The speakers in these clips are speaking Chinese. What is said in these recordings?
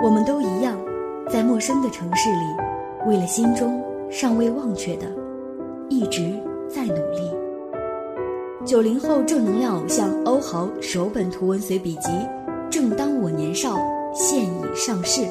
我们都一样，在陌生的城市里，为了心中尚未忘却的，一直在努力。九零后正能量偶像欧豪首本图文随笔集《正当我年少》现已上市。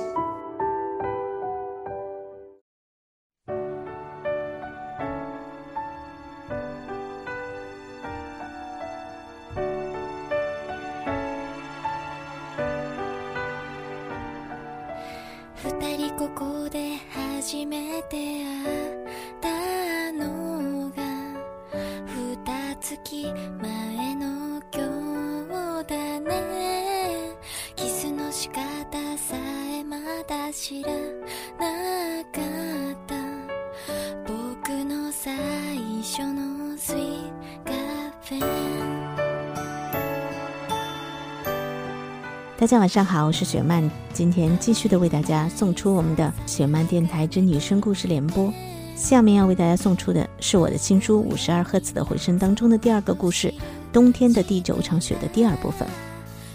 大家晚上好，我是雪曼，今天继续的为大家送出我们的雪曼电台之女生故事联播。下面要为大家送出的是我的新书《五十二赫兹的回声》当中的第二个故事《冬天的第九场雪》的第二部分。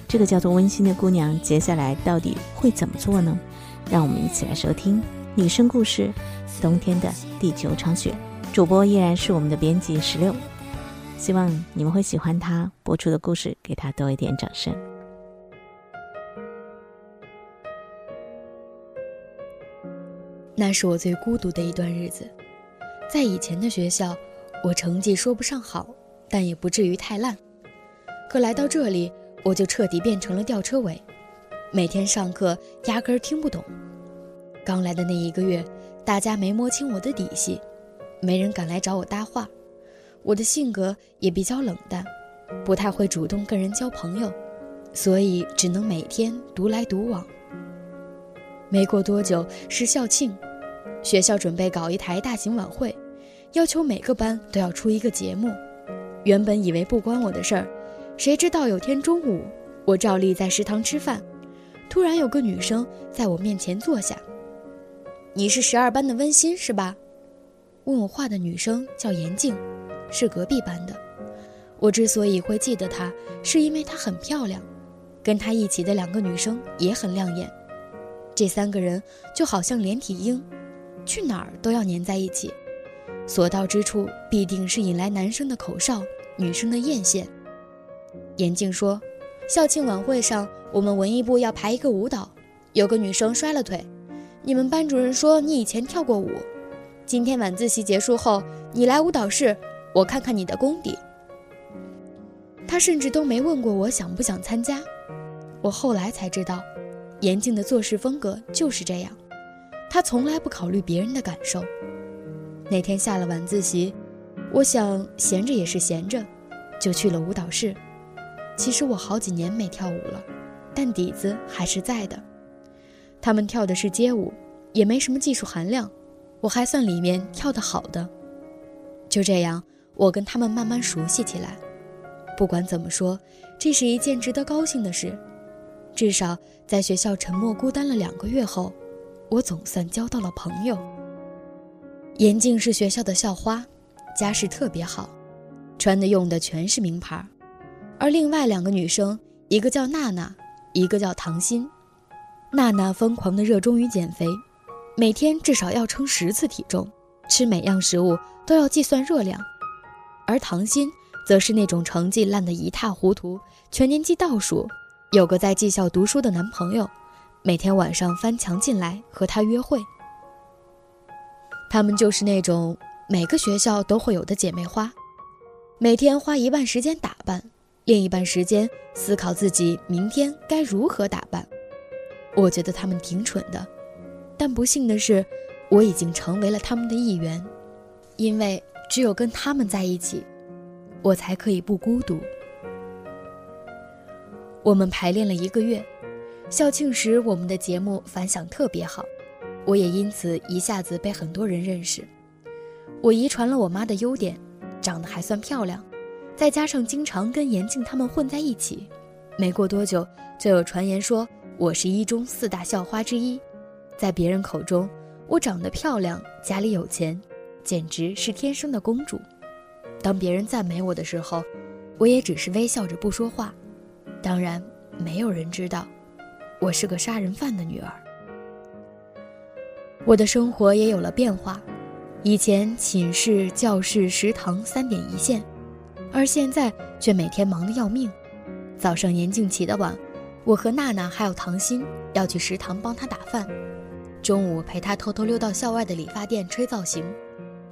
这个叫做温馨的姑娘，接下来到底会怎么做呢？让我们一起来收听女生故事《冬天的第九场雪》。主播依然是我们的编辑十六，希望你们会喜欢他播出的故事，给他多一点掌声。那是我最孤独的一段日子，在以前的学校，我成绩说不上好，但也不至于太烂。可来到这里，我就彻底变成了吊车尾，每天上课压根儿听不懂。刚来的那一个月，大家没摸清我的底细，没人敢来找我搭话。我的性格也比较冷淡，不太会主动跟人交朋友，所以只能每天独来独往。没过多久是校庆。学校准备搞一台大型晚会，要求每个班都要出一个节目。原本以为不关我的事儿，谁知道有天中午，我照例在食堂吃饭，突然有个女生在我面前坐下。你是十二班的温馨是吧？问我话的女生叫严静，是隔壁班的。我之所以会记得她，是因为她很漂亮，跟她一起的两个女生也很亮眼。这三个人就好像连体婴。去哪儿都要粘在一起，所到之处必定是引来男生的口哨，女生的艳羡。严静说：“校庆晚会上，我们文艺部要排一个舞蹈，有个女生摔了腿，你们班主任说你以前跳过舞，今天晚自习结束后，你来舞蹈室，我看看你的功底。”他甚至都没问过我想不想参加。我后来才知道，严静的做事风格就是这样。他从来不考虑别人的感受。那天下了晚自习，我想闲着也是闲着，就去了舞蹈室。其实我好几年没跳舞了，但底子还是在的。他们跳的是街舞，也没什么技术含量，我还算里面跳得好的。就这样，我跟他们慢慢熟悉起来。不管怎么说，这是一件值得高兴的事。至少在学校沉默孤单了两个月后。我总算交到了朋友。严静是学校的校花，家世特别好，穿的用的全是名牌。而另外两个女生，一个叫娜娜，一个叫唐心。娜娜疯狂的热衷于减肥，每天至少要称十次体重，吃每样食物都要计算热量。而唐心则是那种成绩烂得一塌糊涂，全年级倒数，有个在技校读书的男朋友。每天晚上翻墙进来和他约会，她们就是那种每个学校都会有的姐妹花，每天花一半时间打扮，另一半时间思考自己明天该如何打扮。我觉得她们挺蠢的，但不幸的是，我已经成为了她们的一员，因为只有跟她们在一起，我才可以不孤独。我们排练了一个月。校庆时，我们的节目反响特别好，我也因此一下子被很多人认识。我遗传了我妈的优点，长得还算漂亮，再加上经常跟严静他们混在一起，没过多久就有传言说我是一中四大校花之一。在别人口中，我长得漂亮，家里有钱，简直是天生的公主。当别人赞美我的时候，我也只是微笑着不说话。当然，没有人知道。我是个杀人犯的女儿。我的生活也有了变化，以前寝室、教室、食堂三点一线，而现在却每天忙得要命。早上严静起得晚，我和娜娜还有唐鑫要去食堂帮她打饭；中午陪她偷偷溜到校外的理发店吹造型；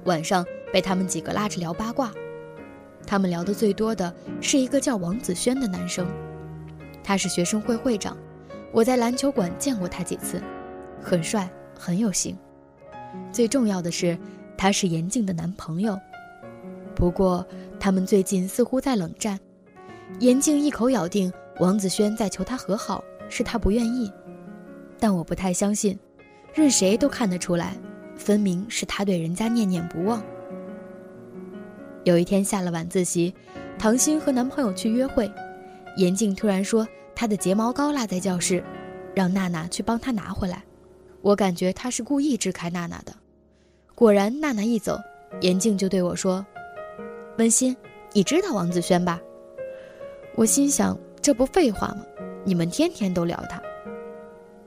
晚上被他们几个拉着聊八卦。他们聊得最多的是一个叫王子轩的男生，他是学生会会长，我在篮球馆见过他几次，很帅。很有型，最重要的是，他是严静的男朋友。不过，他们最近似乎在冷战。严静一口咬定王子轩在求他和好，是他不愿意。但我不太相信，任谁都看得出来，分明是他对人家念念不忘。有一天下了晚自习，唐鑫和男朋友去约会，严静突然说她的睫毛膏落在教室，让娜娜去帮她拿回来。我感觉他是故意支开娜娜的，果然，娜娜一走，严静就对我说：“温馨，你知道王子轩吧？”我心想，这不废话吗？你们天天都聊他。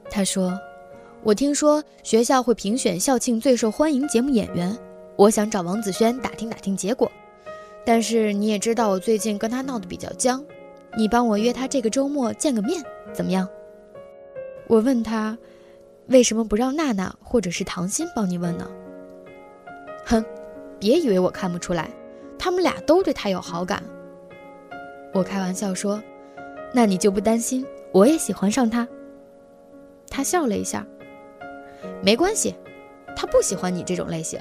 他说：“我听说学校会评选校庆最受欢迎节目演员，我想找王子轩打听打听结果。但是你也知道，我最近跟他闹得比较僵，你帮我约他这个周末见个面，怎么样？”我问他。为什么不让娜娜或者是唐鑫帮你问呢？哼，别以为我看不出来，他们俩都对他有好感。我开玩笑说：“那你就不担心我也喜欢上他？”他笑了一下，没关系，他不喜欢你这种类型。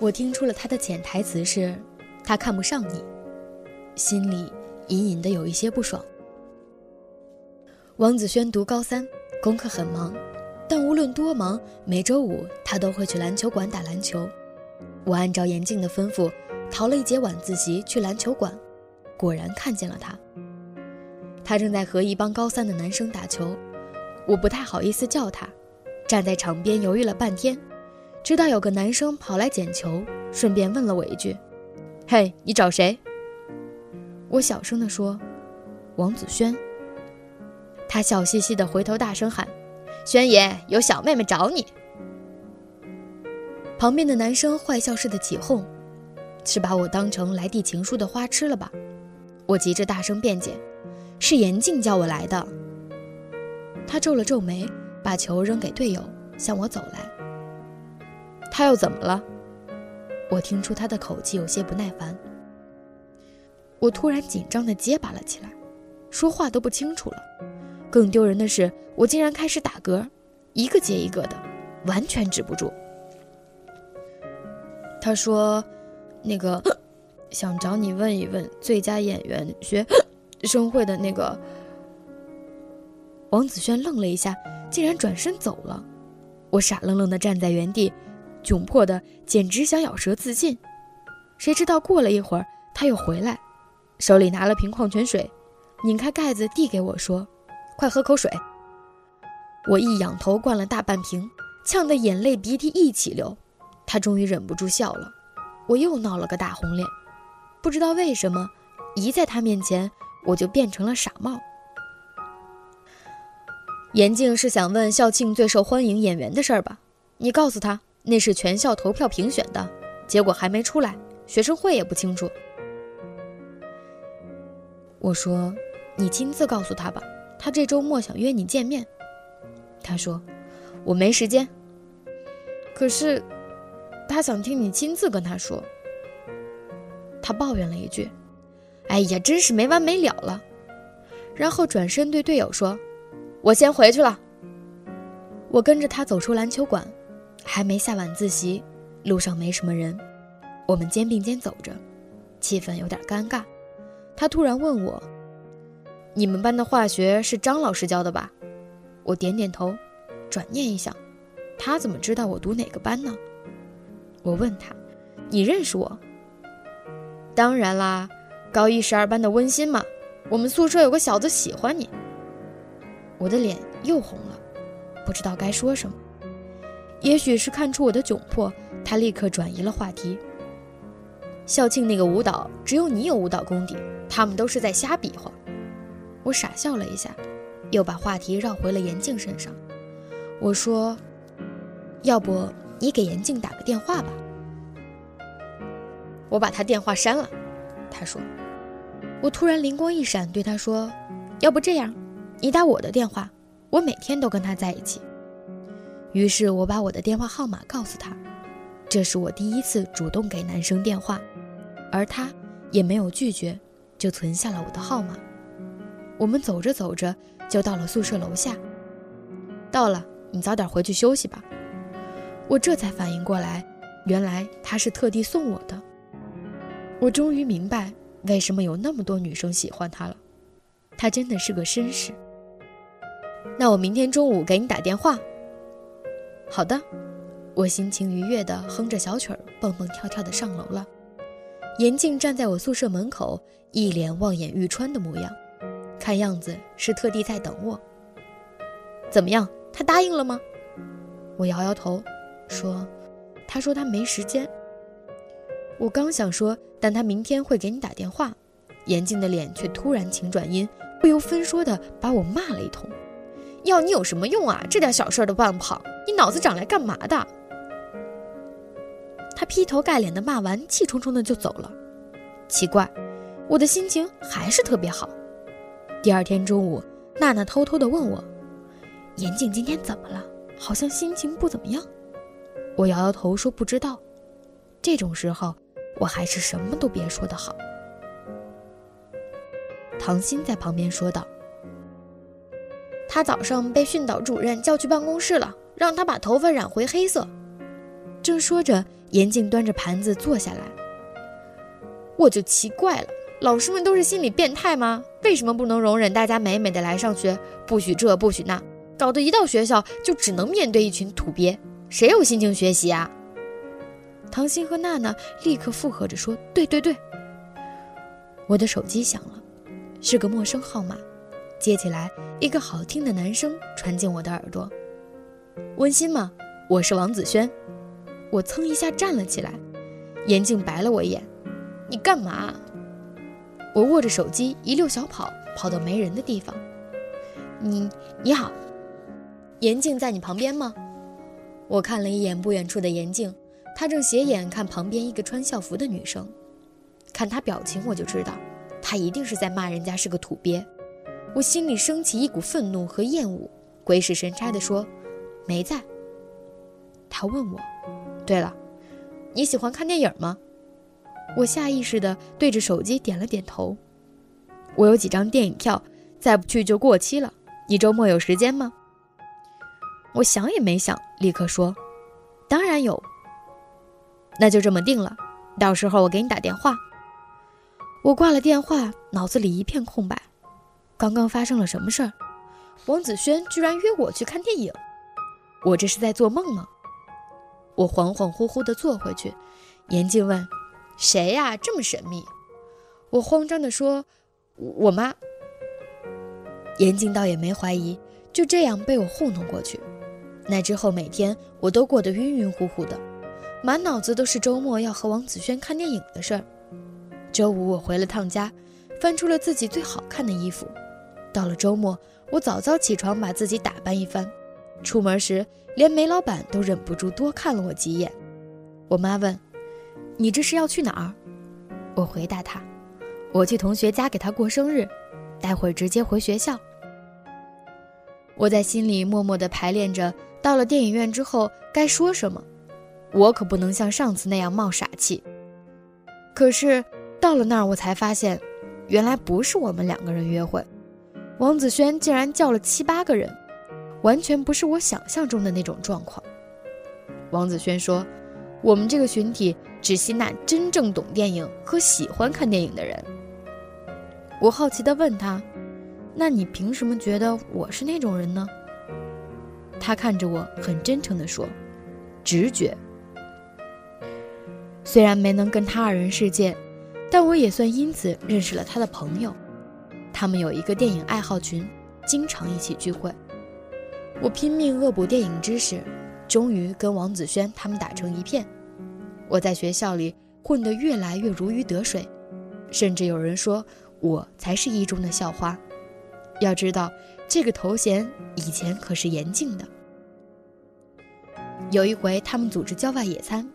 我听出了他的潜台词是，他看不上你，心里隐隐的有一些不爽。王子轩读高三。功课很忙，但无论多忙，每周五他都会去篮球馆打篮球。我按照严静的吩咐，逃了一节晚自习去篮球馆，果然看见了他。他正在和一帮高三的男生打球，我不太好意思叫他，站在场边犹豫了半天，直到有个男生跑来捡球，顺便问了我一句：“嘿，你找谁？”我小声地说：“王子轩。”他笑嘻嘻地回头，大声喊：“轩爷，有小妹妹找你。”旁边的男生坏笑似的起哄：“是把我当成来递情书的花痴了吧？”我急着大声辩解：“是严静叫我来的。”他皱了皱眉，把球扔给队友，向我走来。他又怎么了？我听出他的口气有些不耐烦。我突然紧张地结巴了起来，说话都不清楚了。更丢人的是，我竟然开始打嗝，一个接一个的，完全止不住。他说：“那个，想找你问一问最佳演员学生会的那个。”王子轩愣了一下，竟然转身走了。我傻愣愣的站在原地，窘迫的简直想咬舌自尽。谁知道过了一会儿，他又回来，手里拿了瓶矿泉水，拧开盖子递给我说。快喝口水！我一仰头灌了大半瓶，呛得眼泪鼻涕一起流。他终于忍不住笑了，我又闹了个大红脸。不知道为什么，一在他面前，我就变成了傻帽。严静是想问校庆最受欢迎演员的事儿吧？你告诉他，那是全校投票评选的，结果还没出来，学生会也不清楚。我说，你亲自告诉他吧。他这周末想约你见面，他说我没时间。可是他想听你亲自跟他说。他抱怨了一句：“哎呀，真是没完没了了。”然后转身对队友说：“我先回去了。”我跟着他走出篮球馆，还没下晚自习，路上没什么人，我们肩并肩走着，气氛有点尴尬。他突然问我。你们班的化学是张老师教的吧？我点点头，转念一想，他怎么知道我读哪个班呢？我问他：“你认识我？”当然啦，高一十二班的温馨嘛。我们宿舍有个小子喜欢你。我的脸又红了，不知道该说什么。也许是看出我的窘迫，他立刻转移了话题。校庆那个舞蹈，只有你有舞蹈功底，他们都是在瞎比划。我傻笑了一下，又把话题绕回了严静身上。我说：“要不你给严静打个电话吧。我把他电话删了。他说。我突然灵光一闪，对他说：“要不这样，你打我的电话，我每天都跟他在一起。”于是我把我的电话号码告诉他，这是我第一次主动给男生电话，而他也没有拒绝，就存下了我的号码。我们走着走着就到了宿舍楼下。到了，你早点回去休息吧。我这才反应过来，原来他是特地送我的。我终于明白。为什么有那么多女生喜欢他了？他真的是个绅士。那我明天中午给你打电话。好的，我心情愉悦地哼着小曲儿，蹦蹦跳跳地上楼了。严静站在我宿舍门口，一脸望眼欲穿的模样，看样子是特地在等我。怎么样？他答应了吗？我摇摇头，说：“他说他没时间。”我刚想说，但他明天会给你打电话。严静的脸却突然晴转阴，不由分说的把我骂了一通。要你有什么用啊？这点小事都办不好，你脑子长来干嘛的？他劈头盖脸的骂完，气冲冲的就走了。奇怪，我的心情还是特别好。第二天中午，娜娜偷偷的问我：“严静今天怎么了？好像心情不怎么样。”我摇摇头说：“不知道。”这种时候。我还是什么都别说的好。唐鑫在旁边说道：“他早上被训导主任叫去办公室了，让他把头发染回黑色。”正说着，严静端着盘子坐下来。我就奇怪了，老师们都是心理变态吗？为什么不能容忍大家美美的来上学，不许这不许那，搞得一到学校就只能面对一群土鳖，谁有心情学习啊？唐鑫和娜娜立刻附和着说：“对对对。”我的手机响了，是个陌生号码，接起来，一个好听的男声传进我的耳朵：“温馨吗？我是王子轩。”我噌一下站了起来，严静白了我一眼：“你干嘛？”我握着手机一溜小跑，跑到没人的地方。“你你好，严静在你旁边吗？”我看了一眼不远处的严静。他正斜眼看旁边一个穿校服的女生，看她表情我就知道，她一定是在骂人家是个土鳖。我心里升起一股愤怒和厌恶，鬼使神差地说：“没在。”他问我：“对了，你喜欢看电影吗？”我下意识地对着手机点了点头。我有几张电影票，再不去就过期了。你周末有时间吗？我想也没想，立刻说：“当然有。”那就这么定了，到时候我给你打电话。我挂了电话，脑子里一片空白。刚刚发生了什么事儿？王子轩居然约我去看电影，我这是在做梦吗？我恍恍惚惚地坐回去。严静问：“谁呀？这么神秘？”我慌张地说：“我妈。”严静倒也没怀疑，就这样被我糊弄过去。那之后每天我都过得晕晕乎乎的。满脑子都是周末要和王子轩看电影的事儿。周五我回了趟家，翻出了自己最好看的衣服。到了周末，我早早起床，把自己打扮一番。出门时，连煤老板都忍不住多看了我几眼。我妈问：“你这是要去哪儿？”我回答他：“我去同学家给他过生日，待会儿直接回学校。”我在心里默默地排练着，到了电影院之后该说什么。我可不能像上次那样冒傻气。可是到了那儿，我才发现，原来不是我们两个人约会，王子轩竟然叫了七八个人，完全不是我想象中的那种状况。王子轩说：“我们这个群体只吸纳真正懂电影和喜欢看电影的人。”我好奇地问他：“那你凭什么觉得我是那种人呢？”他看着我，很真诚地说：“直觉。”虽然没能跟他二人世界，但我也算因此认识了他的朋友。他们有一个电影爱好群，经常一起聚会。我拼命恶补电影知识，终于跟王子轩他们打成一片。我在学校里混得越来越如鱼得水，甚至有人说我才是一中的校花。要知道，这个头衔以前可是严禁的。有一回他们组织郊外野餐，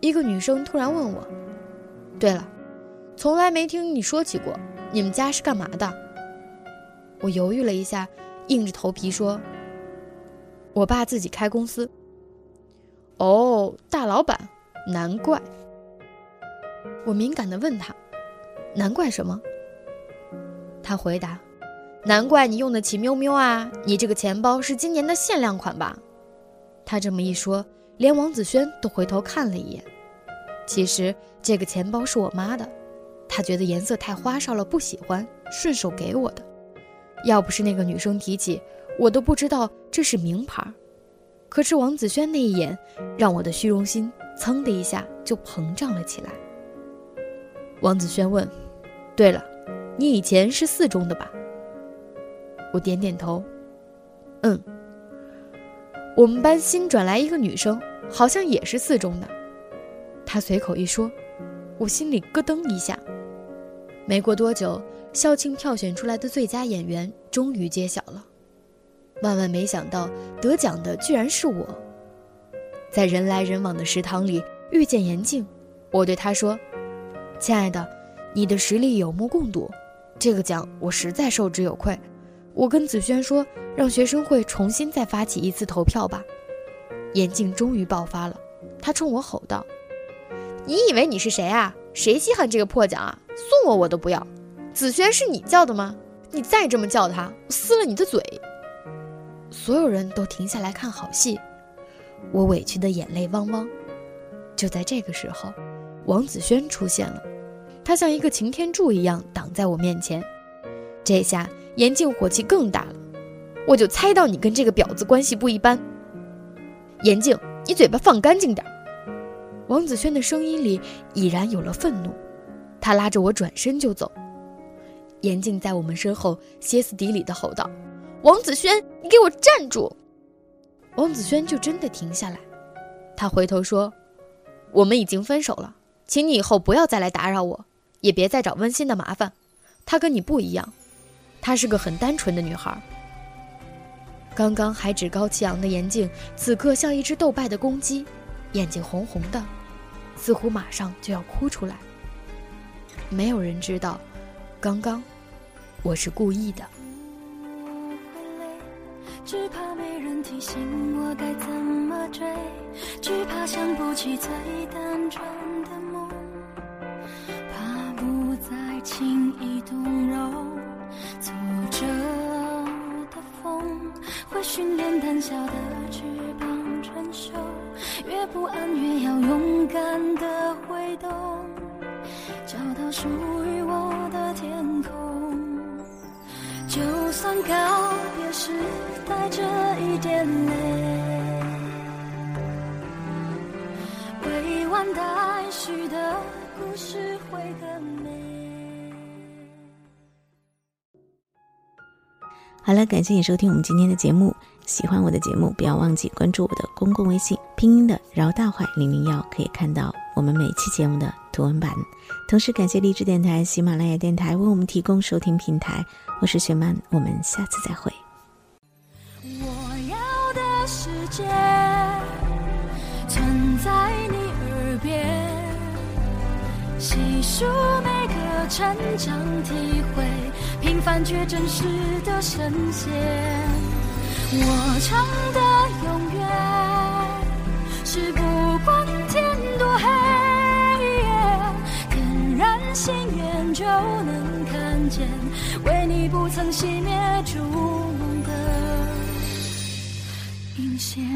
一个女生突然问我：“对了，从来没听你说起过，你们家是干嘛的？”我犹豫了一下，硬着头皮说：“我爸自己开公司。”哦，大老板，难怪。我敏感地问他：“难怪什么？”他回答：“难怪你用得起喵喵啊！你这个钱包是今年的限量款吧？”他这么一说，连王子轩都回头看了一眼。其实这个钱包是我妈的，她觉得颜色太花哨了，不喜欢，顺手给我的。要不是那个女生提起，我都不知道这是名牌。可是王子轩那一眼，让我的虚荣心噌的一下就膨胀了起来。王子轩问：“对了，你以前是四中的吧？”我点点头：“嗯。”我们班新转来一个女生，好像也是四中的。他随口一说，我心里咯噔一下。没过多久，校庆票选出来的最佳演员终于揭晓了。万万没想到，得奖的居然是我。在人来人往的食堂里遇见严静，我对她说：“亲爱的，你的实力有目共睹，这个奖我实在受之有愧。我跟子轩说，让学生会重新再发起一次投票吧。”严静终于爆发了，她冲我吼道：“你以为你是谁啊？谁稀罕这个破奖啊？送我我都不要。子轩是你叫的吗？你再这么叫他，我撕了你的嘴！”所有人都停下来看好戏，我委屈的眼泪汪汪。就在这个时候，王子轩出现了，他像一个擎天柱一样挡在我面前。这下严静火气更大了，我就猜到你跟这个婊子关系不一般。严静，你嘴巴放干净点。王子轩的声音里已然有了愤怒，他拉着我转身就走。严静在我们身后歇斯底里的吼道。王子轩，你给我站住！王子轩就真的停下来，他回头说：“我们已经分手了，请你以后不要再来打扰我，也别再找温馨的麻烦。她跟你不一样，她是个很单纯的女孩。”刚刚还趾高气昂的严静，此刻像一只斗败的公鸡，眼睛红红的，似乎马上就要哭出来。没有人知道，刚刚我是故意的。只怕没人提醒我该怎么追，只怕想不起最单纯的梦，怕不再轻易动容。挫折的风会训练胆小的翅膀承受，越不安越要勇敢的感谢你收听我们今天的节目。喜欢我的节目，不要忘记关注我的公共微信，拼音的饶大坏零零幺，可以看到我们每期节目的图文版。同时感谢励志电台、喜马拉雅电台为我们提供收听平台。我是雪曼，我们下次再会。我要的世界存在你耳边，细数每成长体会，平凡却真实的神仙。我唱的永远是不管天多黑，点燃心愿就能看见。为你不曾熄灭烛梦的引线。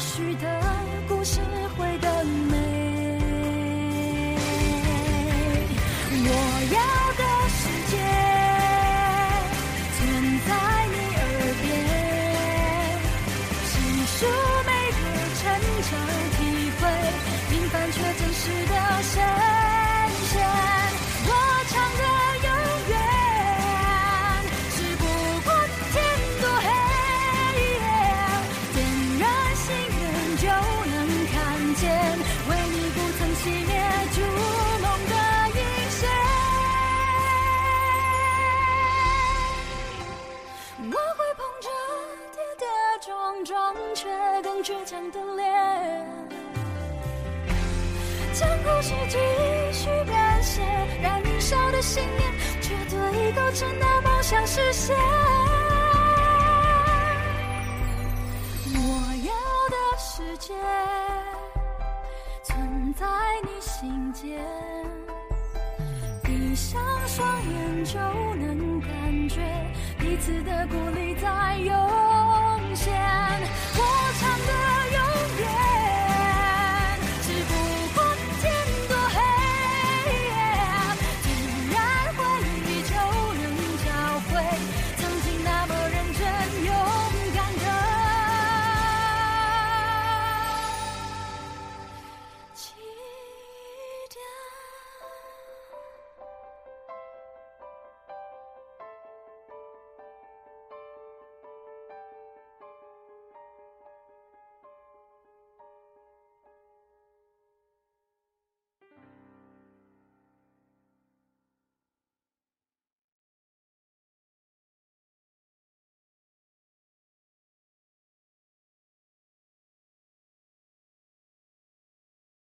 许的故事会更美。我要装却更倔强的脸，将故事继续编写。燃烧的信念，绝对够撑到梦想实现。我要的世界，存在你心间。闭上双眼就能感觉，彼此的鼓励在有。